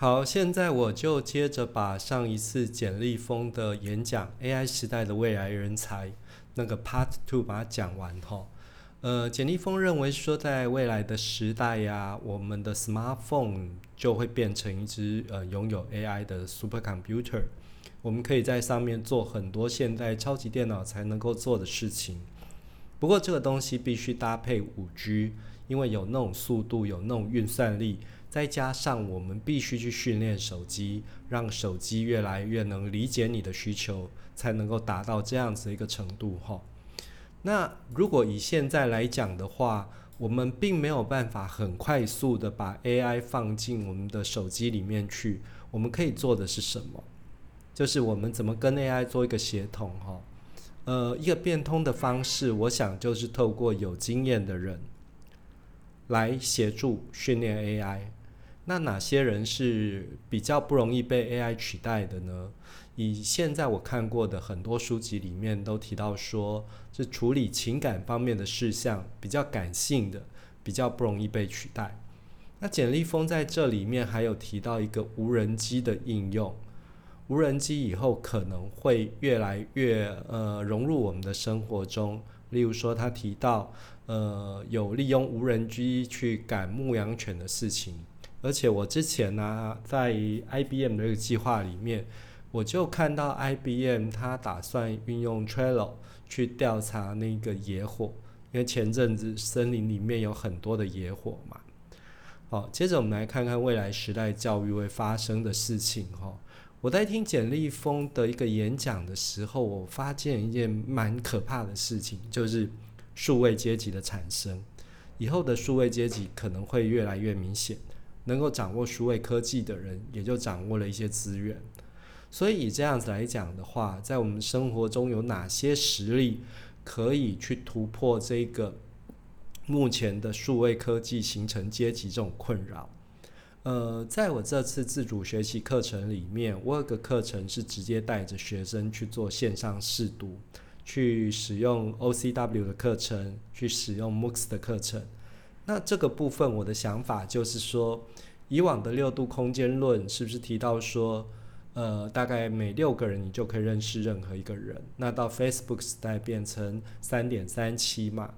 好，现在我就接着把上一次简立峰的演讲《AI 时代的未来人才》那个 Part Two 把它讲完哈。呃，简立峰认为说，在未来的时代呀，我们的 Smartphone 就会变成一只呃拥有 AI 的 Supercomputer，我们可以在上面做很多现在超级电脑才能够做的事情。不过这个东西必须搭配五 G，因为有那种速度，有那种运算力。再加上我们必须去训练手机，让手机越来越能理解你的需求，才能够达到这样子一个程度哈。那如果以现在来讲的话，我们并没有办法很快速的把 AI 放进我们的手机里面去。我们可以做的是什么？就是我们怎么跟 AI 做一个协同哈。呃，一个变通的方式，我想就是透过有经验的人来协助训练 AI。那哪些人是比较不容易被 AI 取代的呢？以现在我看过的很多书籍里面都提到说，是处理情感方面的事项比较感性的，比较不容易被取代。那简立峰在这里面还有提到一个无人机的应用，无人机以后可能会越来越呃融入我们的生活中。例如说，他提到呃有利用无人机去赶牧羊犬的事情。而且我之前呢，在 IBM 这个计划里面，我就看到 IBM 它打算运用 Trello 去调查那个野火，因为前阵子森林里面有很多的野火嘛。好，接着我们来看看未来时代教育会发生的事情哈。我在听简立峰的一个演讲的时候，我发现一件蛮可怕的事情，就是数位阶级的产生。以后的数位阶级可能会越来越明显。能够掌握数位科技的人，也就掌握了一些资源。所以以这样子来讲的话，在我们生活中有哪些实力可以去突破这个目前的数位科技形成阶级这种困扰？呃，在我这次自主学习课程里面，我有个课程是直接带着学生去做线上试读，去使用 OCW 的课程，去使用 MOOCs 的课程。那这个部分，我的想法就是说，以往的六度空间论是不是提到说，呃，大概每六个人你就可以认识任何一个人？那到 Facebook 时代变成三点三七嘛？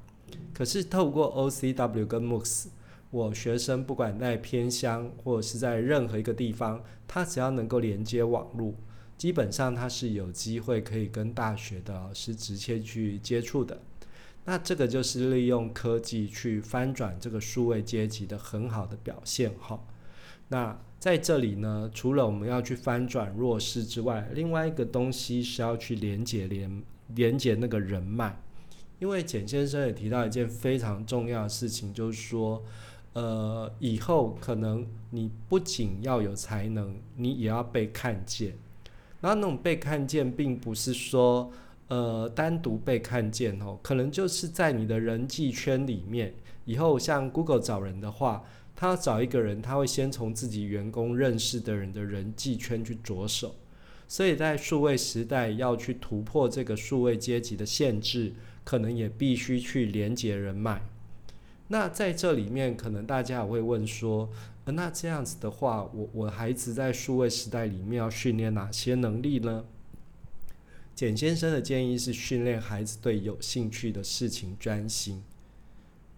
可是透过 OCW 跟 MOOCs，我学生不管在偏乡或者是在任何一个地方，他只要能够连接网络，基本上他是有机会可以跟大学的老师直接去接触的。那这个就是利用科技去翻转这个数位阶级的很好的表现哈。那在这里呢，除了我们要去翻转弱势之外，另外一个东西是要去连接连连接那个人脉。因为简先生也提到一件非常重要的事情，就是说，呃，以后可能你不仅要有才能，你也要被看见。然后那种被看见，并不是说。呃，单独被看见哦，可能就是在你的人际圈里面。以后像 Google 找人的话，他要找一个人，他会先从自己员工认识的人的人际圈去着手。所以在数位时代要去突破这个数位阶级的限制，可能也必须去连接人脉。那在这里面，可能大家也会问说，那这样子的话，我我孩子在数位时代里面要训练哪些能力呢？简先生的建议是训练孩子对有兴趣的事情专心。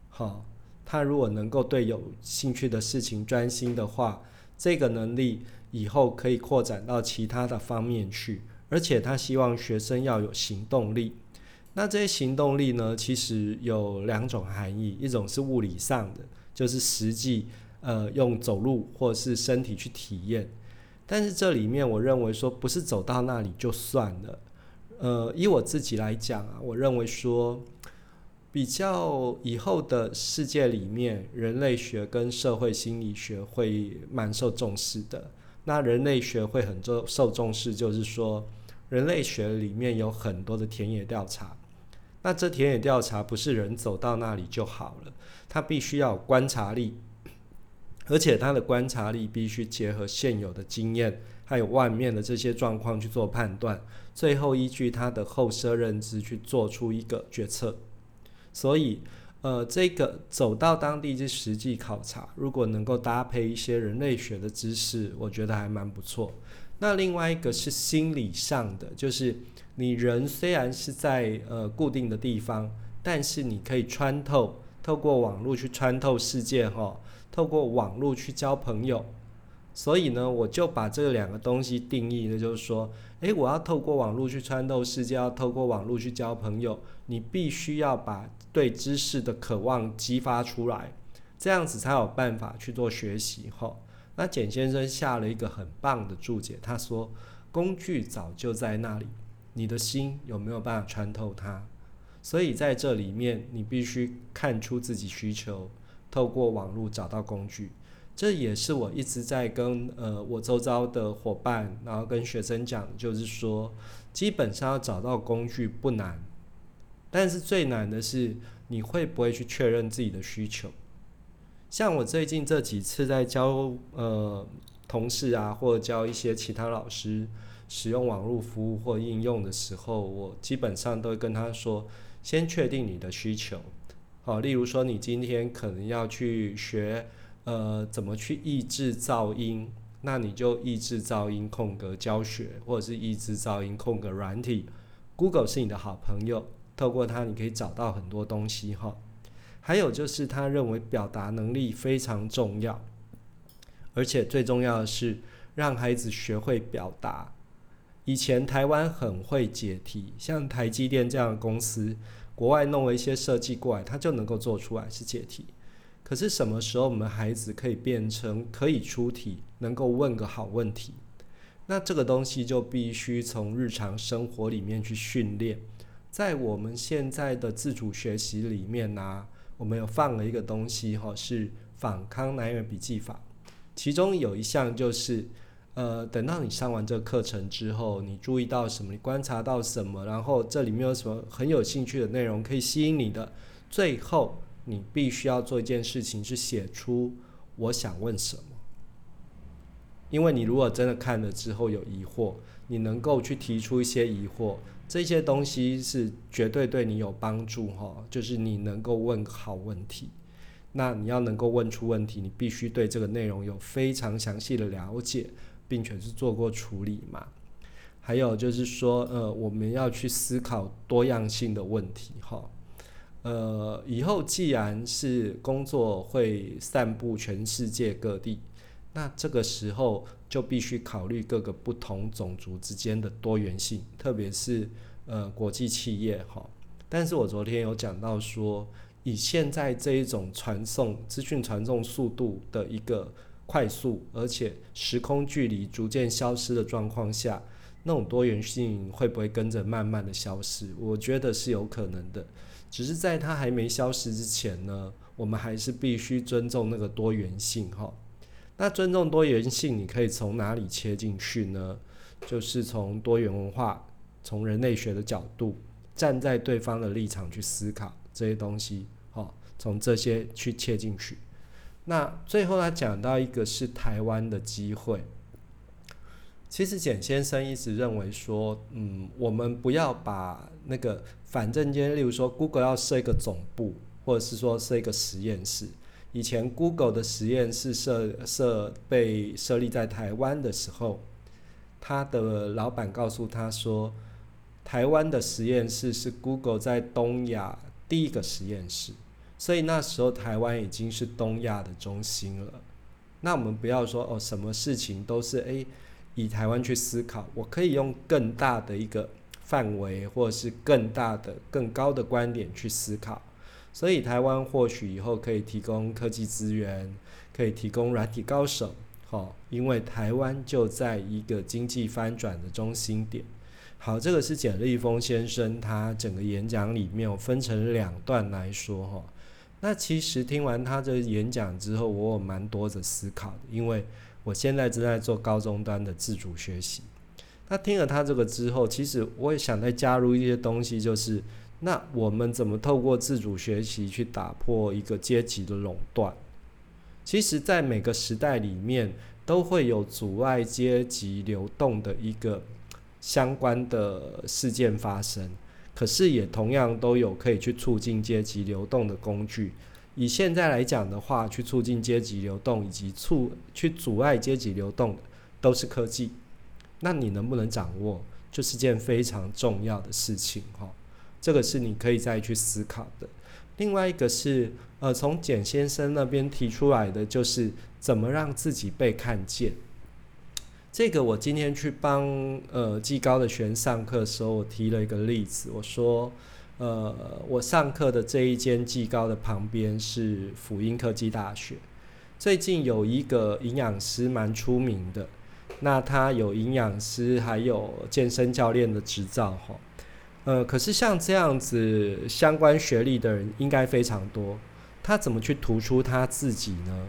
好，他如果能够对有兴趣的事情专心的话，这个能力以后可以扩展到其他的方面去。而且他希望学生要有行动力。那这些行动力呢，其实有两种含义，一种是物理上的，就是实际呃用走路或是身体去体验。但是这里面我认为说，不是走到那里就算了。呃，以我自己来讲啊，我认为说，比较以后的世界里面，人类学跟社会心理学会蛮受重视的。那人类学会很受受重视，就是说，人类学里面有很多的田野调查。那这田野调查不是人走到那里就好了，它必须要有观察力，而且它的观察力必须结合现有的经验。还有外面的这些状况去做判断，最后依据他的后设认知去做出一个决策。所以，呃，这个走到当地去实际考察，如果能够搭配一些人类学的知识，我觉得还蛮不错。那另外一个是心理上的，就是你人虽然是在呃固定的地方，但是你可以穿透，透过网络去穿透世界哈，透过网络去交朋友。所以呢，我就把这两个东西定义的就是说，诶，我要透过网络去穿透世界，要透过网络去交朋友，你必须要把。对知识的渴望激发出来，这样子才有办法去做学习。哈，那简先生下了一个很棒的注解，他说：“工具早就在那里，你的心有没有办法穿透它？所以在这里面，你必须看出自己需求，透过网络找到工具。这也是我一直在跟呃我周遭的伙伴，然后跟学生讲，就是说，基本上要找到工具不难。”但是最难的是，你会不会去确认自己的需求？像我最近这几次在教呃同事啊，或者教一些其他老师使用网络服务或应用的时候，我基本上都会跟他说：先确定你的需求。好，例如说你今天可能要去学呃怎么去抑制噪音，那你就抑制噪音空格教学，或者是抑制噪音空格软体。Google 是你的好朋友。透过它，你可以找到很多东西哈。还有就是，他认为表达能力非常重要，而且最重要的是让孩子学会表达。以前台湾很会解题，像台积电这样的公司，国外弄了一些设计过来，它就能够做出来是解题。可是什么时候我们孩子可以变成可以出题，能够问个好问题？那这个东西就必须从日常生活里面去训练。在我们现在的自主学习里面呢，我们有放了一个东西哈，是反康南园笔记法。其中有一项就是，呃，等到你上完这个课程之后，你注意到什么，你观察到什么，然后这里面有什么很有兴趣的内容可以吸引你的，最后你必须要做一件事情，是写出我想问什么。因为你如果真的看了之后有疑惑，你能够去提出一些疑惑。这些东西是绝对对你有帮助哈，就是你能够问好问题。那你要能够问出问题，你必须对这个内容有非常详细的了解，并且是做过处理嘛。还有就是说，呃，我们要去思考多样性的问题哈。呃，以后既然是工作会散布全世界各地，那这个时候。就必须考虑各个不同种族之间的多元性，特别是呃国际企业哈。但是我昨天有讲到说，以现在这一种传送资讯传送速度的一个快速，而且时空距离逐渐消失的状况下，那种多元性会不会跟着慢慢的消失？我觉得是有可能的。只是在它还没消失之前呢，我们还是必须尊重那个多元性哈。那尊重多元性，你可以从哪里切进去呢？就是从多元文化、从人类学的角度，站在对方的立场去思考这些东西。好，从这些去切进去。那最后他讲到一个是台湾的机会。其实简先生一直认为说，嗯，我们不要把那个反正间，例如说 Google 要设一个总部，或者是说设一个实验室。以前 Google 的实验室设设被设立在台湾的时候，他的老板告诉他说，台湾的实验室是 Google 在东亚第一个实验室，所以那时候台湾已经是东亚的中心了。那我们不要说哦，什么事情都是诶以台湾去思考，我可以用更大的一个范围，或者是更大的、更高的观点去思考。所以台湾或许以后可以提供科技资源，可以提供软体高手，好，因为台湾就在一个经济翻转的中心点。好，这个是简立峰先生他整个演讲里面，我分成两段来说哈。那其实听完他这个演讲之后，我有蛮多的思考的，因为我现在正在做高中端的自主学习。那听了他这个之后，其实我也想再加入一些东西，就是。那我们怎么透过自主学习去打破一个阶级的垄断？其实，在每个时代里面，都会有阻碍阶级流动的一个相关的事件发生。可是也同样都有可以去促进阶级流动的工具。以现在来讲的话，去促进阶级流动以及促去阻碍阶级流动，都是科技。那你能不能掌握，就是件非常重要的事情哈。这个是你可以再去思考的。另外一个是，呃，从简先生那边提出来的，就是怎么让自己被看见。这个我今天去帮呃技高的学员上课的时候，我提了一个例子，我说，呃，我上课的这一间技高的旁边是辅音科技大学，最近有一个营养师蛮出名的。那他有营养师，还有健身教练的执照，哈，呃，可是像这样子相关学历的人应该非常多，他怎么去突出他自己呢？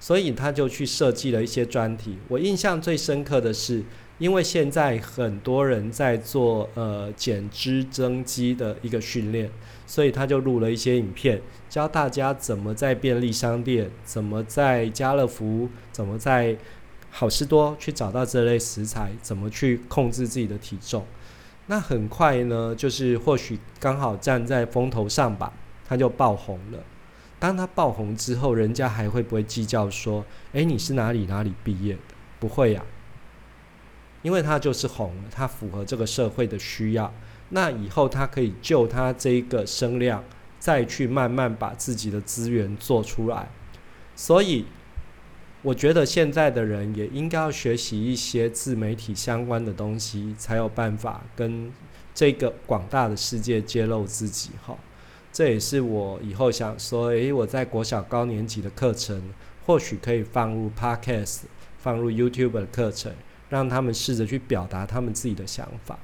所以他就去设计了一些专题。我印象最深刻的是，因为现在很多人在做呃减脂增肌的一个训练，所以他就录了一些影片，教大家怎么在便利商店，怎么在家乐福，怎么在好事多去找到这类食材，怎么去控制自己的体重？那很快呢，就是或许刚好站在风头上吧，他就爆红了。当他爆红之后，人家还会不会计较说：“诶，你是哪里哪里毕业的？”不会呀，因为他就是红了，他符合这个社会的需要。那以后他可以就他这一个声量，再去慢慢把自己的资源做出来。所以。我觉得现在的人也应该要学习一些自媒体相关的东西，才有办法跟这个广大的世界揭露自己。哈，这也是我以后想说，诶，我在国小高年级的课程，或许可以放入 Podcast，放入 YouTube 的课程，让他们试着去表达他们自己的想法。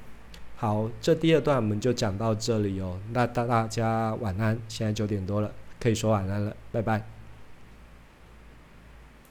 好，这第二段我们就讲到这里哦。那大大家晚安，现在九点多了，可以说晚安了，拜拜。